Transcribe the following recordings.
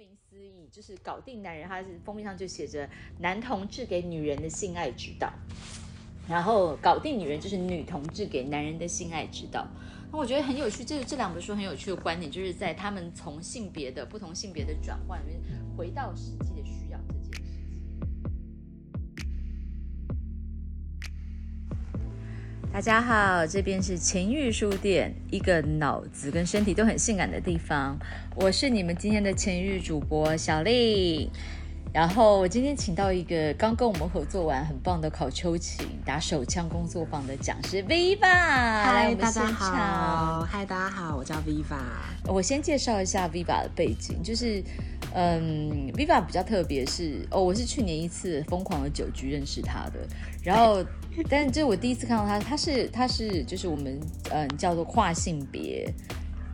名思义，就是搞定男人，他是封面上就写着“男同志给女人的性爱指导”，然后搞定女人就是女同志给男人的性爱指导。那我觉得很有趣，这这两本书很有趣的观点，就是在他们从性别的不同性别的转换里面，回到实际的大家好，这边是情欲书店，一个脑子跟身体都很性感的地方。我是你们今天的情欲主播小丽。然后我今天请到一个刚跟我们合作完很棒的考秋琴打手枪工作坊的讲师 Viva，嗨，大家好，嗨，大家好，我叫 Viva。我先介绍一下 Viva 的背景，就是，嗯，Viva 比较特别是，哦，我是去年一次疯狂的酒局认识他的，然后，但这我第一次看到他，他是他是就是我们嗯叫做跨性别，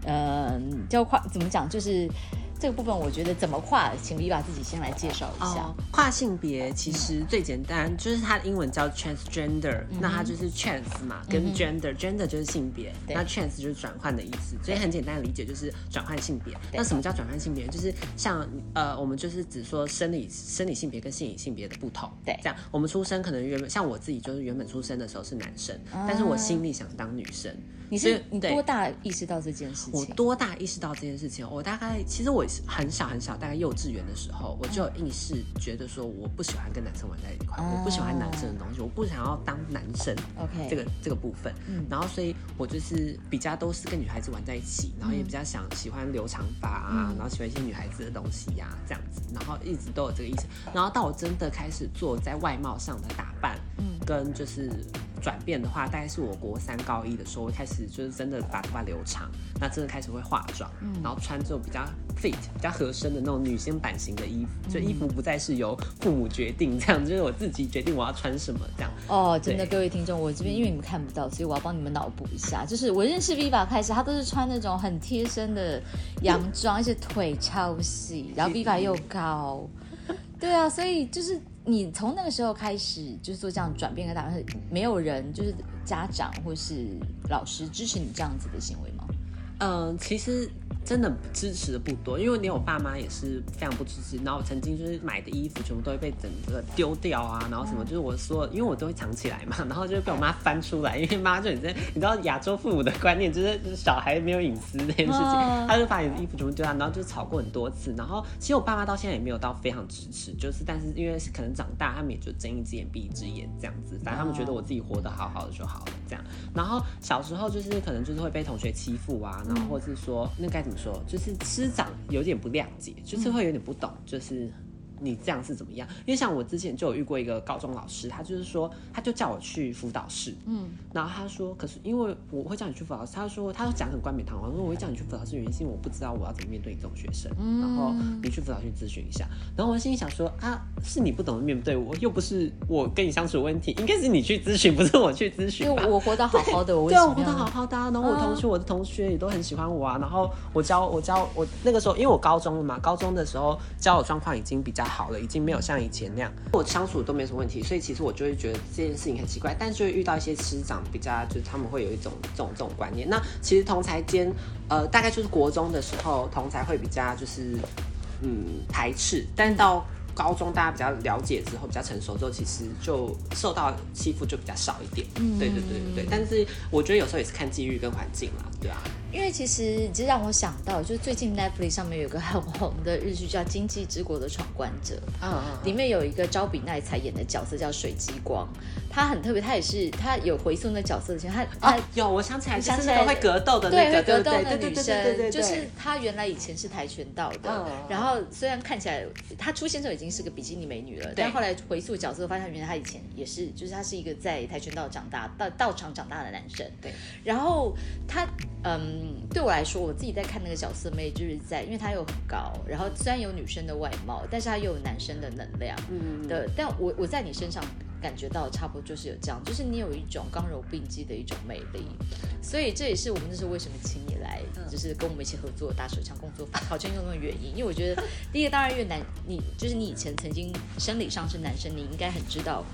嗯叫跨怎么讲就是。这个部分我觉得怎么跨，请 Viva 自己先来介绍一下。哦、跨性别其实最简单，就是它的英文叫 transgender，、嗯、那它就是 trans 嘛，跟嗯 gender，gender、就是性别，那 trans 就是转换的意思，所以很简单的理解就是转换性别。那什么叫转换性别？就是像呃，我们就是只说生理生理性别跟心理性别的不同。对，这样我们出生可能原本像我自己就是原本出生的时候是男生，啊、但是我心里想当女生。你是你多大意识到这件事情？我多大意识到这件事情？我大概其实我很小很小，大概幼稚园的时候，我就有意识觉得说我不喜欢跟男生玩在一块，哦、我不喜欢男生的东西，我不想要当男生。OK，这个这个部分，嗯，然后所以我就是比较都是跟女孩子玩在一起，然后也比较想喜欢留长发啊，嗯、然后喜欢一些女孩子的东西呀、啊，这样子，然后一直都有这个意思。然后到我真的开始做在外貌上的打扮，嗯，跟就是。转变的话，大概是我国三高一的时候，我开始就是真的把头发留长，那真的开始会化妆，嗯、然后穿这种比较 fit、比较合身的那种女性版型的衣服，就衣服不再是由父母决定，这样就是我自己决定我要穿什么这样。哦，真的，各位听众，我这边因为你们看不到，所以我要帮你们脑补一下，就是我认识 Viva 开始，她都是穿那种很贴身的洋装，而且腿超细，然后 Viva 又高，对啊，所以就是。你从那个时候开始就是做这样转变跟打算，没有人就是家长或是老师支持你这样子的行为吗？嗯，其实真的支持的不多，因为连我爸妈也是非常不支持。然后我曾经就是买的衣服全部都会被整个丢掉啊，然后什么就是我说，因为我都会藏起来嘛，然后就会被我妈翻出来，因为妈就你在你知道亚洲父母的观念就是就是小孩没有隐私这件事情，他就把你的衣服全部丢掉，然后就吵过很多次。然后其实我爸妈到现在也没有到非常支持，就是但是因为可能长大，他们也就睁一只眼闭一只眼这样子，反正他们觉得我自己活得好好的就好了这样。然后小时候就是可能就是会被同学欺负啊。然后或是说，那该怎么说？就是师长有点不谅解，就是会有点不懂，就是你这样是怎么样？因为像我之前就有遇过一个高中老师，他就是说，他就叫我去辅导室，嗯，然后他说，可是因为我会叫你去辅导室，他说，他讲很冠冕堂皇，说我会叫你去辅导室，原因是因为我不知道我要怎么面对你这种学生，嗯、然后你去辅导室咨询一下。然后我心里想说，啊，是你不懂得面对我，又不是我跟你相处的问题，应该是你去咨询，不是我去咨询。就我活得好好的，我对，我活得好好的、啊，然后我同学、嗯、我的同学也都很喜欢我啊。然后我教我教我那个时候，因为我高中了嘛，高中的时候交友状况已经比较好了，已经没有像以前那样，我相处都没什么问题，所以其实我就会觉得这件事情很奇怪，但是就会遇到一些师长比较，就是他们会有一种这种这种观念。那其实同才间，呃，大概就是国中的时候，同才会比较就是嗯排斥，但到高中大家比较了解之后，比较成熟之后，其实就受到欺负就比较少一点。嗯，对对对对对。但是我觉得有时候也是看机遇跟环境啦，对啊。因为其实这让我想到，就是最近 Netflix 上面有个很红的日剧叫《经济之国的闯关者》，嗯嗯，里面有一个招比奈才演的角色叫水激光，他很特别，他也是他有回溯那角色的前，他他、哦、有我想起来，想起来会格斗的那个，对，格斗的女生，就是她原来以前是跆拳道的，嗯、然后虽然看起来她出现之后已经是个比基尼美女了，但后来回溯角色发现，原来她以前也是，就是她是一个在跆拳道长大道道场长大的男生，对，然后他嗯，对我来说。我自己在看那个角色妹，就是在，因为她又很高，然后虽然有女生的外貌，但是她又有男生的能量，嗯。的。但我我在你身上感觉到差不多就是有这样，就是你有一种刚柔并济的一种魅力，所以这也是我们那时候为什么请你来，就是跟我们一起合作打手枪工作坊考证用的原因。因为我觉得第一个当然因为男，你就是你以前曾经生理上是男生，你应该很知道。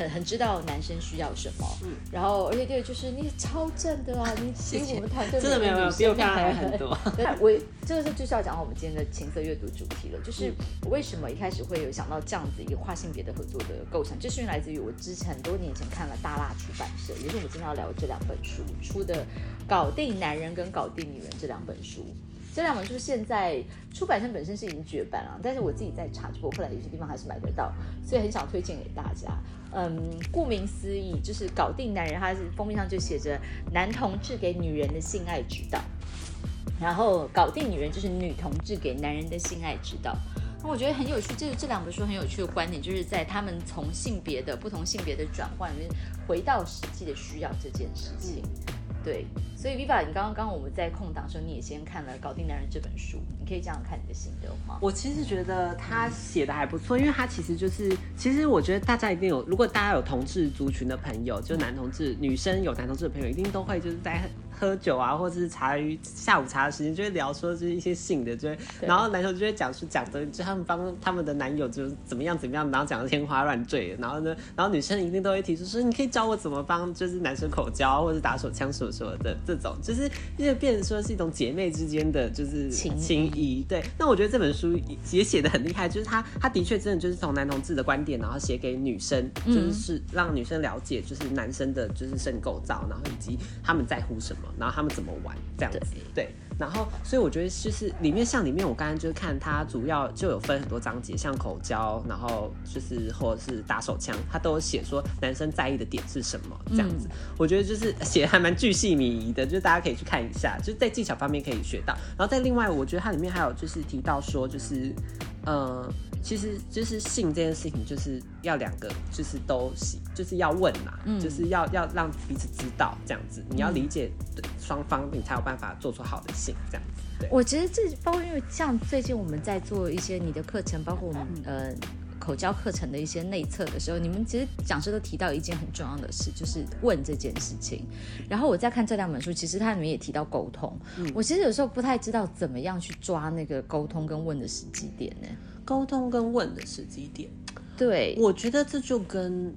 很很知道男生需要什么，嗯，然后而且第二就是你超正的啊，你 比我们团队真的没有没有比我漂亮很多。我这个是就是要讲到我们今天的情色阅读主题了，就是我为什么一开始会有想到这样子一个跨性别的合作的构想，就是因为来自于我之前很多年前看了大蜡出版社，也是我们今天要聊这两本书出的《搞定男人》跟《搞定女人》这两本书。这两本书现在出版社本身是已经绝版了，但是我自己在查，我后来有些地方还是买得到，所以很想推荐给大家。嗯，顾名思义，就是搞定男人，他是封面上就写着男同志给女人的性爱指导，然后搞定女人就是女同志给男人的性爱指导。那我觉得很有趣，这这两本书很有趣的观点，就是在他们从性别的不同性别的转换里面，回到实际的需要这件事情。对，所以 Viva，你刚刚刚我们在空档的时候，你也先看了《搞定男人》这本书，你可以这样看你的心得吗？我其实觉得他写的还不错，因为他其实就是，其实我觉得大家一定有，如果大家有同志族群的朋友，就男同志女生有男同志的朋友，一定都会就是在。喝酒啊，或者是茶余下午茶的时间，就会聊说就是一些性的，就会，然后男生就会讲是讲的，就他们帮他们的男友就是怎么样怎么样，然后讲的天花乱坠，然后呢，然后女生一定都会提出说，你可以教我怎么帮就是男生口交或者打手枪什么什么的这种，就是因为变成说是一种姐妹之间的就是情情谊。对，那我觉得这本书也写的很厉害，就是他他的确真的就是从男同志的观点，然后写给女生，就是让女生了解就是男生的就是肾构造，然后以及他们在乎什么。然后他们怎么玩这样子，对，然后所以我觉得就是里面像里面我刚刚就是看它主要就有分很多章节，像口交，然后就是或者是打手枪，它都有写说男生在意的点是什么这样子。我觉得就是写还蛮巨细靡遗的，就是大家可以去看一下，就是在技巧方面可以学到。然后在另外，我觉得它里面还有就是提到说就是。呃，其实就是性这件事情，就是要两个就是都喜，就是要问嘛，就是要要让彼此知道这样子，你要理解双方，你才有办法做出好的性这样子。对，我觉得这包括因为像最近我们在做一些你的课程，包括我们呃口交课程的一些内测的时候，你们其实讲师都提到一件很重要的事，就是问这件事情。然后我在看这两本书，其实它里面也提到沟通。我其实有时候不太知道怎么样去抓那个沟通跟问的时机点呢？沟通跟问的时机点，对，我觉得这就跟，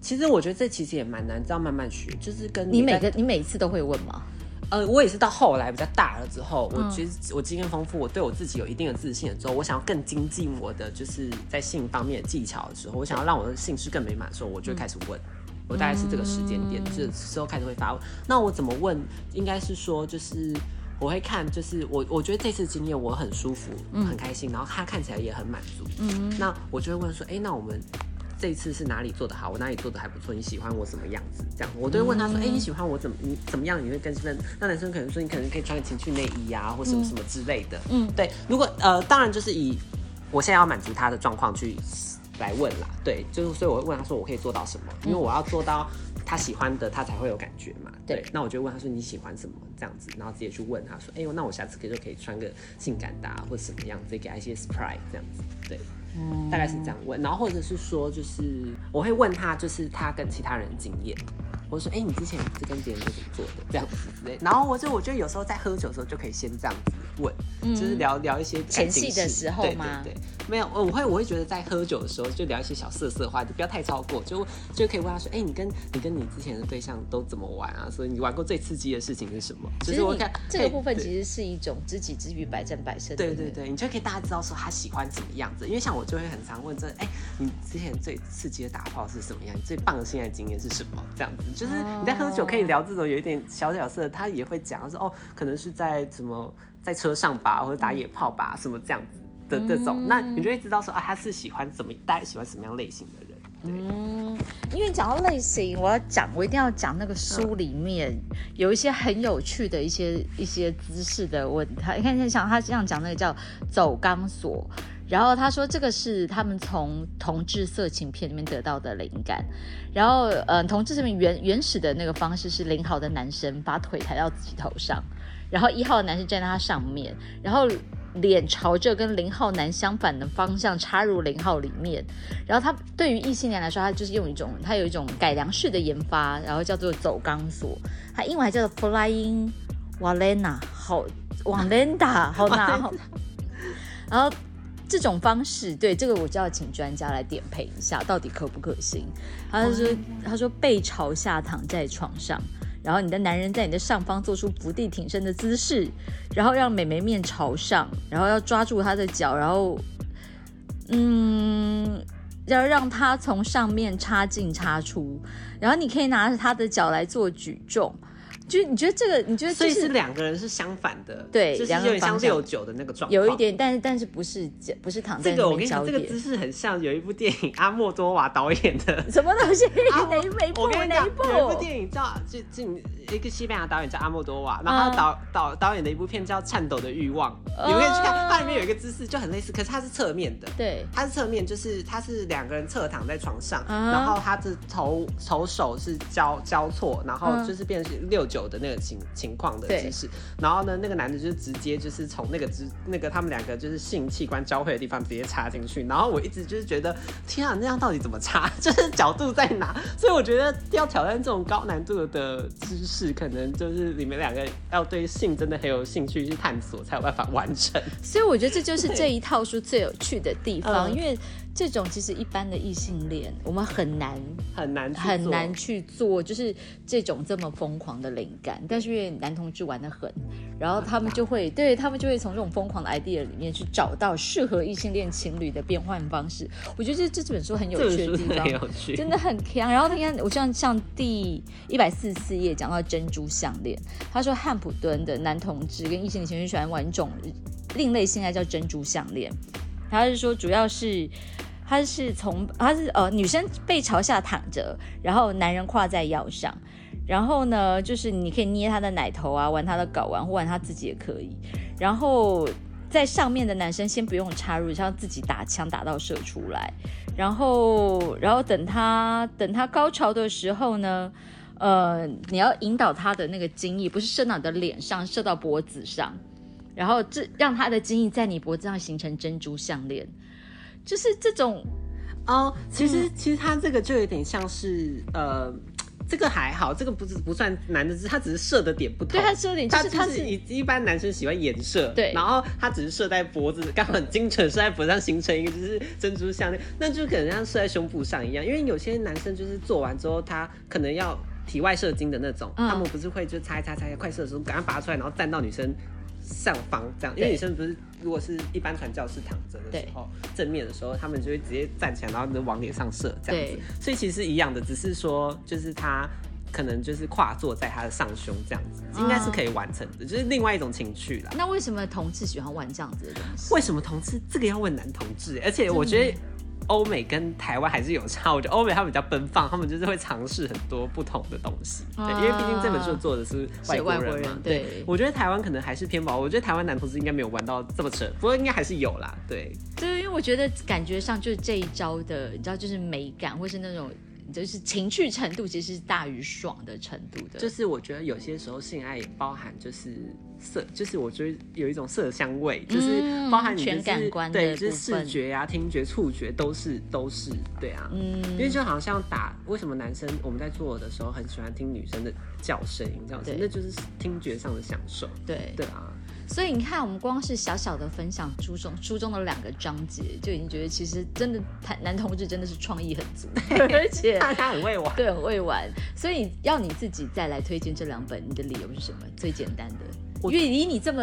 其实我觉得这其实也蛮难，要慢慢学，就是跟你每个你每一次都会问吗？呃，我也是到后来比较大了之后，我觉得我经验丰富，我对我自己有一定的自信了之后，我想要更精进我的就是在性方面的技巧的时候，我想要让我的性事更美满的时候，我就开始问。我大概是这个时间点，这时候开始会发问。那我怎么问？应该是说，就是我会看，就是我我觉得这次经验我很舒服，很开心，然后他看起来也很满足。嗯，那我就会问说，哎，那我们。这一次是哪里做的好？我哪里做的还不错？你喜欢我什么样子？这样，我都会问他说：“哎，你喜欢我怎么？你怎么样？你会更兴奋？”那男生可能说：“你可能可以穿个情趣内衣啊，或什么什么之类的。”嗯，对。如果呃，当然就是以我现在要满足他的状况去来问啦。对，就是所以我会问他说：“我可以做到什么？”因为我要做到他喜欢的，他才会有感觉嘛。对。那我就问他说：“你喜欢什么？”这样子，然后直接去问他说：“哎呦，那我下次可就可以穿个性感的，或者什么样子，给他一些 surprise 这样子。”对。大概是这样问，然后或者是说，就是我会问他，就是他跟其他人经验。我说，哎，你之前是跟别人是怎么做的？这样子，之类。然后我就我觉得有时候在喝酒的时候就可以先这样子问，就是聊聊一些前戏的时候吗？对对对，没有，我会我会觉得在喝酒的时候就聊一些小色色话，就不要太超过，就就可以问他说，哎，你跟你跟你之前的对象都怎么玩啊？所以你玩过最刺激的事情是什么？其实我看这个部分其实是一种知己知彼，百战百胜。对对对，你就可以大家知道说他喜欢怎么样子，因为像我就会很常问这，哎，你之前最刺激的打炮是什么样？你最棒的性爱经验是什么？这样子，就是你在喝。酒可以聊这种有一点小角色，他也会讲说哦，可能是在什么在车上吧，或者打野炮吧，什么这样子的这种，那你就会知道说啊，他是喜欢怎么，大家喜欢什么样类型的人。嗯，因为讲到类型，我要讲，我一定要讲那个书里面有一些很有趣的一些一些姿势的问他，你看像他这样讲那个叫走钢索。然后他说，这个是他们从同志色情片里面得到的灵感。然后，嗯，同志这边原原始的那个方式是零号的男生把腿抬到自己头上，然后一号的男生站在他上面，然后脸朝着跟零号男相反的方向插入零号里面。然后他对于异性恋来说，他就是用一种他有一种改良式的研发，然后叫做走钢索，他英文还叫做 Flying Walena，好 Walena，好难，然后。这种方式，对这个我就要请专家来点评一下，到底可不可行？他就说，他说背朝下躺在床上，然后你的男人在你的上方做出伏地挺身的姿势，然后让美眉面朝上，然后要抓住她的脚，然后，嗯，要让她从上面插进插出，然后你可以拿着他的脚来做举重。就你觉得这个，你觉得所以是两个人是相反的，对，就是有点像六九的那个状况，有一点，但是但是不是不是躺在这个我跟你讲，这个姿势很像有一部电影阿莫多瓦导演的 什么东西？哪一部？哪一部？有一部电影叫就就一个西班牙导演叫阿莫多瓦，然后导导导演的一部片叫《颤抖的欲望》，你们可以去看，它里面有一个姿势就很类似，可是它是侧面的，对，它是侧面，就是它是两个人侧躺在床上，然后他的头头手是交交错，然后就是变成六九的那个情。情况的姿势，然后呢，那个男的就是直接就是从那个之那个他们两个就是性器官交汇的地方直接插进去，然后我一直就是觉得，天啊，那样到底怎么插？就是角度在哪？所以我觉得要挑战这种高难度的姿势，可能就是你们两个要对性真的很有兴趣去探索，才有办法完成。所以我觉得这就是这一套书最有趣的地方，因为。这种其实一般的异性恋，我们很难很难很难去做，就是这种这么疯狂的灵感。但是因为男同志玩的很，然后他们就会对他们就会从这种疯狂的 idea 里面去找到适合异性恋情侣的变换方式。我觉得这这本书很有趣的地方，真的很强。然后你看，我像像第一百四十四页讲到珍珠项链，他说汉普敦的男同志跟异性恋情侣喜欢玩一种另类性爱叫珍珠项链，他是说主要是。他是从他是呃女生背朝下躺着，然后男人跨在腰上，然后呢就是你可以捏他的奶头啊，玩他的睾丸或玩他自己也可以。然后在上面的男生先不用插入，像自己打枪打到射出来。然后然后等他等他高潮的时候呢，呃你要引导他的那个精液不是射到你的脸上，射到脖子上，然后这让他的精液在你脖子上形成珍珠项链。就是这种哦，其实其实他这个就有点像是呃，这个还好，这个不是不算难的，是他只是射的点不同。对，他射点就是他是一一般男生喜欢颜射，对，然后他只是射在脖子，刚好很精准射在脖子上形成一个就是珍珠项链，那就可能像射在胸部上一样。因为有些男生就是做完之后，他可能要体外射精的那种，他们不是会就擦一擦擦快射的时候赶快拔出来，然后站到女生。上方这样，因为女生不是如果是一般传教士躺着的时候，正面的时候，他们就会直接站起来，然后就往脸上射这样子。所以其实一样的，只是说就是他可能就是跨坐在他的上胸这样子，应该是可以完成的，就是另外一种情趣啦。那为什么同志喜欢玩这样子的东西？为什么同志这个要问男同志？而且我觉得。欧美跟台湾还是有差，我觉得欧美他们比较奔放，他们就是会尝试很多不同的东西，对，因为毕竟这本书做的是外国人嘛。对，我觉得台湾可能还是偏薄，我觉得台湾男同志应该没有玩到这么扯，不过应该还是有啦，对。对，因为我觉得感觉上就是这一招的，你知道，就是美感或是那种。就是情趣程度其实是大于爽的程度的，就是我觉得有些时候性爱也包含就是色，就是我觉得有一种色香味，就是包含全感官对，就是视觉呀、听觉、触觉都是都是对啊，嗯，因为就好像打为什么男生我们在做的时候很喜欢听女生的叫声音，这样子，那就是听觉上的享受，对对啊。所以你看，我们光是小小的分享书中书中的两个章节，就已经觉得其实真的男男同志真的是创意很足，而且他很会玩，对，很会玩。所以要你自己再来推荐这两本，你的理由是什么？最简单的，因为以你这么。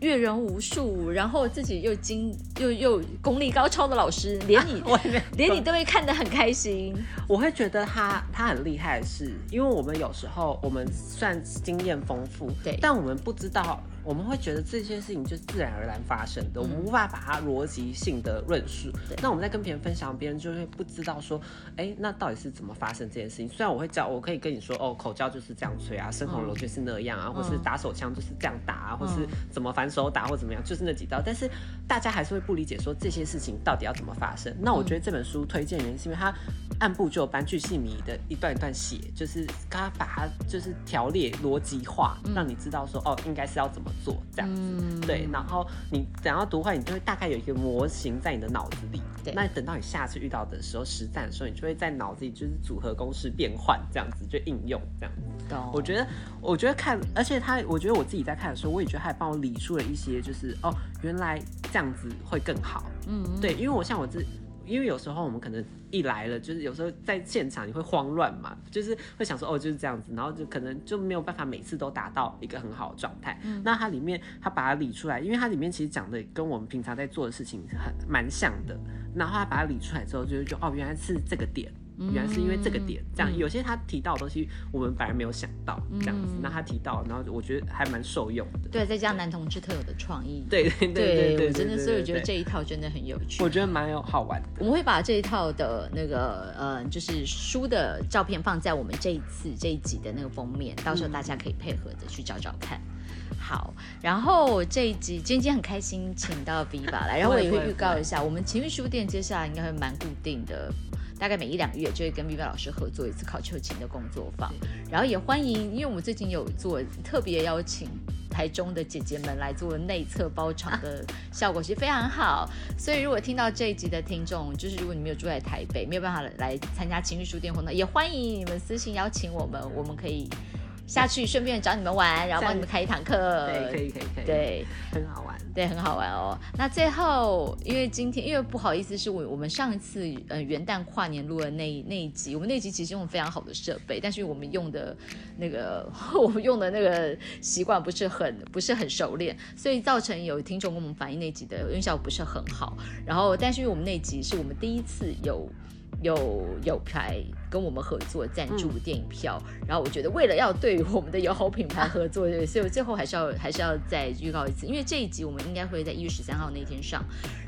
阅人无数，然后自己又精又又功力高超的老师，连你 连你都会看得很开心。我会觉得他他很厉害，是因为我们有时候我们算经验丰富，对，但我们不知道，我们会觉得这些事情就是自然而然发生的，我们无法把它逻辑性的论述。那我们在跟别人分享，别人就会不知道说，哎，那到底是怎么发生这件事情？虽然我会教，我可以跟你说，哦，口交就是这样吹啊，生红楼就是那样啊，或是打手枪就是这样打啊，或是怎么反。手打或怎么样，就是那几招，但是大家还是会不理解，说这些事情到底要怎么发生。那我觉得这本书推荐原因是因为它按部就班、巨细靡的一段一段写，就是他把它就是条列逻辑化，让你知道说哦，应该是要怎么做这样子。对，然后你等要读坏，你就会大概有一个模型在你的脑子里。那等到你下次遇到的时候，实战的时候，你就会在脑子里就是组合公式变换，这样子就应用这样子。我觉得，我觉得看，而且他，我觉得我自己在看的时候，我也觉得他帮我理出了一些，就是哦，原来这样子会更好。嗯，对，因为我像我自。因为有时候我们可能一来了，就是有时候在现场你会慌乱嘛，就是会想说哦就是这样子，然后就可能就没有办法每次都达到一个很好的状态。那它里面它把它理出来，因为它里面其实讲的跟我们平常在做的事情很蛮像的，然后它把它理出来之后，就就哦原来是这个点。原来是因为这个点，这样有些他提到的东西，我们反而没有想到，这样子。那他提到，然后我觉得还蛮受用的。对，再加上男同志特有的创意。对对对对，真的，所以我觉得这一套真的很有趣。我觉得蛮有好玩的。我们会把这一套的那个呃，就是书的照片放在我们这一次这一集的那个封面，到时候大家可以配合的去找找看。好，然后这一集今天很开心，请到 Viva 来，然后我也会预告一下，我们情欲书店接下来应该会蛮固定的。大概每一两个月就会跟 Viva 老师合作一次考秋琴的工作坊，然后也欢迎，因为我们最近有做特别邀请台中的姐姐们来做内测包场的 效果，其实非常好。所以如果听到这一集的听众，就是如果你没有住在台北，没有办法来参加情绪书店活动，也欢迎你们私信邀请我们，我们可以。下去顺便找你们玩，然后帮你们开一堂课。对，可以，可以，可以。对，很好玩。对，很好玩哦。那最后，因为今天因为不好意思，是我我们上一次呃元旦跨年录的那那一集，我们那集其实用非常好的设备，但是我们用的那个 我们用的那个习惯不是很不是很熟练，所以造成有听众跟我们反映那集的音效不是很好。然后，但是因为我们那集是我们第一次有有有牌。跟我们合作赞助电影票，然后我觉得为了要对我们的友好品牌合作，对所以我最后还是要还是要再预告一次，因为这一集我们应该会在一月十三号那天上，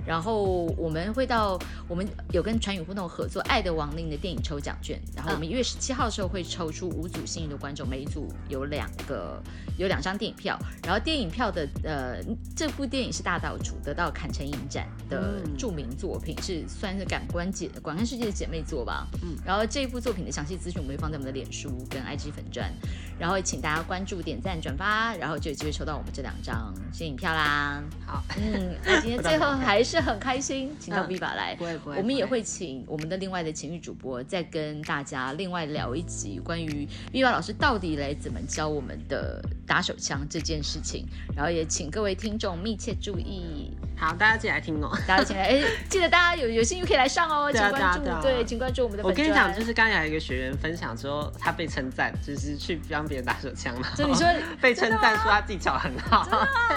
然后我们会到我们有跟传语互动合作《爱的亡灵》的电影抽奖券，然后我们一月十七号的时候会抽出五组幸运的观众，每一组有两个有两张电影票，然后电影票的呃这部电影是大岛主得到坎城影展的著名作品，是算是感官姐感官世界的姐妹作吧，嗯，然后这一部。作品的详细资讯我们会放在我们的脸书跟 IG 粉钻，然后请大家关注、点赞、转发，然后就有机会抽到我们这两张新影票啦。好，嗯，那今天最后 还是很开心，请到 Viva 来，不会不会，我们也会请我们的另外的情欲主播再跟大家另外聊一集关于 Viva 老师到底来怎么教我们的打手枪这件事情，然后也请各位听众密切注意。好，大家记得来听哦，大家记来哎，记得大家有有兴趣可以来上哦，请关注，对，请关注我们的。我跟你讲，就是刚才有一个学员分享说，他被称赞，就是去帮别人打手枪嘛。所以你说 被称赞说他技巧很好，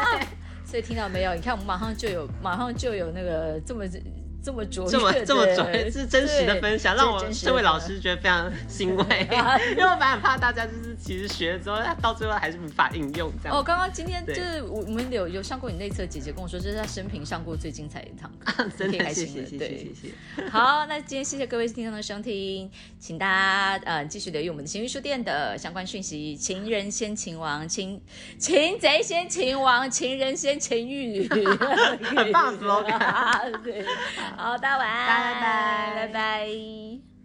所以听到没有？你看我们马上就有，马上就有那个这么。这么卓这么这么卓是真实的分享，让我这位老师觉得非常欣慰 因为我蛮很怕大家就是其实学了之后，到最后还是无法应用这样。哦，刚刚今天就是我我们有有上过你内测，姐姐跟我说这是她生平上过最精彩的一堂课，真的谢谢谢谢谢谢。好，那今天谢谢各位听众的收听，请大家呃继续留意我们的情欲书店的相关讯息，情人先情王，情擒贼先情王，情人先情欲，很棒，slogan，对。好，大家晚安，拜拜，拜拜。